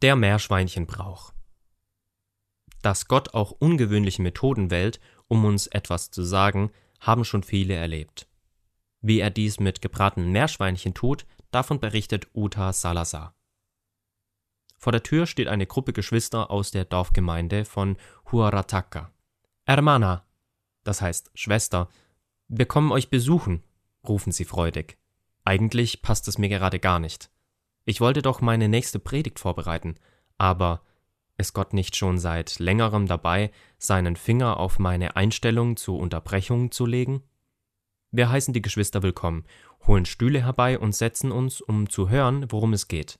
Der Meerschweinchenbrauch. Dass Gott auch ungewöhnliche Methoden wählt, um uns etwas zu sagen, haben schon viele erlebt. Wie er dies mit gebratenen Meerschweinchen tut, davon berichtet Uta Salazar. Vor der Tür steht eine Gruppe Geschwister aus der Dorfgemeinde von Huarataka. Hermana, das heißt Schwester, wir kommen euch besuchen, rufen sie freudig. Eigentlich passt es mir gerade gar nicht. Ich wollte doch meine nächste Predigt vorbereiten, aber ist Gott nicht schon seit längerem dabei, seinen Finger auf meine Einstellung zur Unterbrechung zu legen? Wir heißen die Geschwister willkommen, holen Stühle herbei und setzen uns, um zu hören, worum es geht.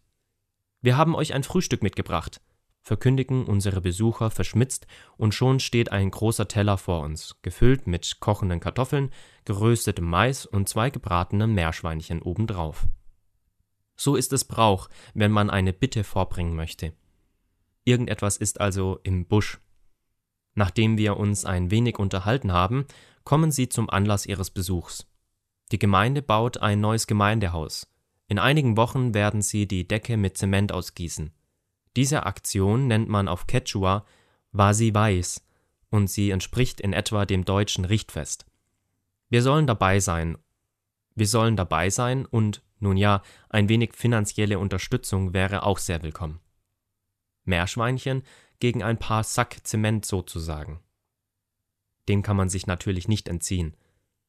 Wir haben euch ein Frühstück mitgebracht, verkündigen unsere Besucher verschmitzt, und schon steht ein großer Teller vor uns, gefüllt mit kochenden Kartoffeln, geröstetem Mais und zwei gebratenen Meerschweinchen obendrauf. So ist es Brauch, wenn man eine Bitte vorbringen möchte. Irgendetwas ist also im Busch. Nachdem wir uns ein wenig unterhalten haben, kommen sie zum Anlass ihres Besuchs. Die Gemeinde baut ein neues Gemeindehaus. In einigen Wochen werden sie die Decke mit Zement ausgießen. Diese Aktion nennt man auf Quechua Wasi Weiß und sie entspricht in etwa dem deutschen Richtfest. Wir sollen dabei sein. Wir sollen dabei sein und nun ja, ein wenig finanzielle Unterstützung wäre auch sehr willkommen. Meerschweinchen gegen ein paar Sack Zement sozusagen. Dem kann man sich natürlich nicht entziehen.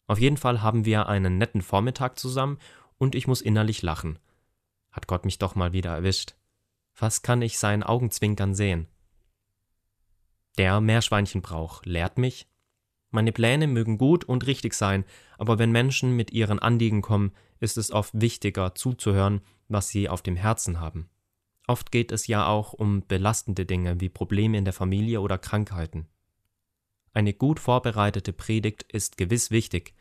Auf jeden Fall haben wir einen netten Vormittag zusammen und ich muss innerlich lachen. Hat Gott mich doch mal wieder erwischt. Was kann ich seinen Augenzwinkern sehen? Der Meerschweinchenbrauch lehrt mich, meine Pläne mögen gut und richtig sein, aber wenn Menschen mit ihren Anliegen kommen, ist es oft wichtiger zuzuhören, was sie auf dem Herzen haben. Oft geht es ja auch um belastende Dinge wie Probleme in der Familie oder Krankheiten. Eine gut vorbereitete Predigt ist gewiss wichtig.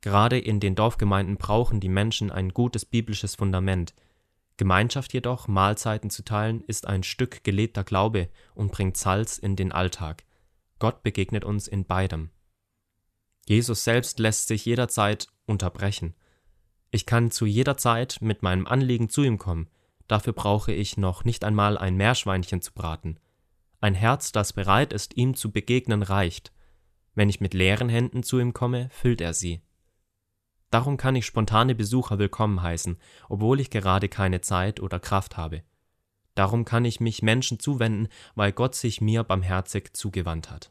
Gerade in den Dorfgemeinden brauchen die Menschen ein gutes biblisches Fundament. Gemeinschaft jedoch, Mahlzeiten zu teilen, ist ein Stück gelebter Glaube und bringt Salz in den Alltag. Gott begegnet uns in beidem. Jesus selbst lässt sich jederzeit unterbrechen. Ich kann zu jeder Zeit mit meinem Anliegen zu ihm kommen. Dafür brauche ich noch nicht einmal ein Meerschweinchen zu braten. Ein Herz, das bereit ist, ihm zu begegnen, reicht. Wenn ich mit leeren Händen zu ihm komme, füllt er sie. Darum kann ich spontane Besucher willkommen heißen, obwohl ich gerade keine Zeit oder Kraft habe. Darum kann ich mich Menschen zuwenden, weil Gott sich mir barmherzig zugewandt hat.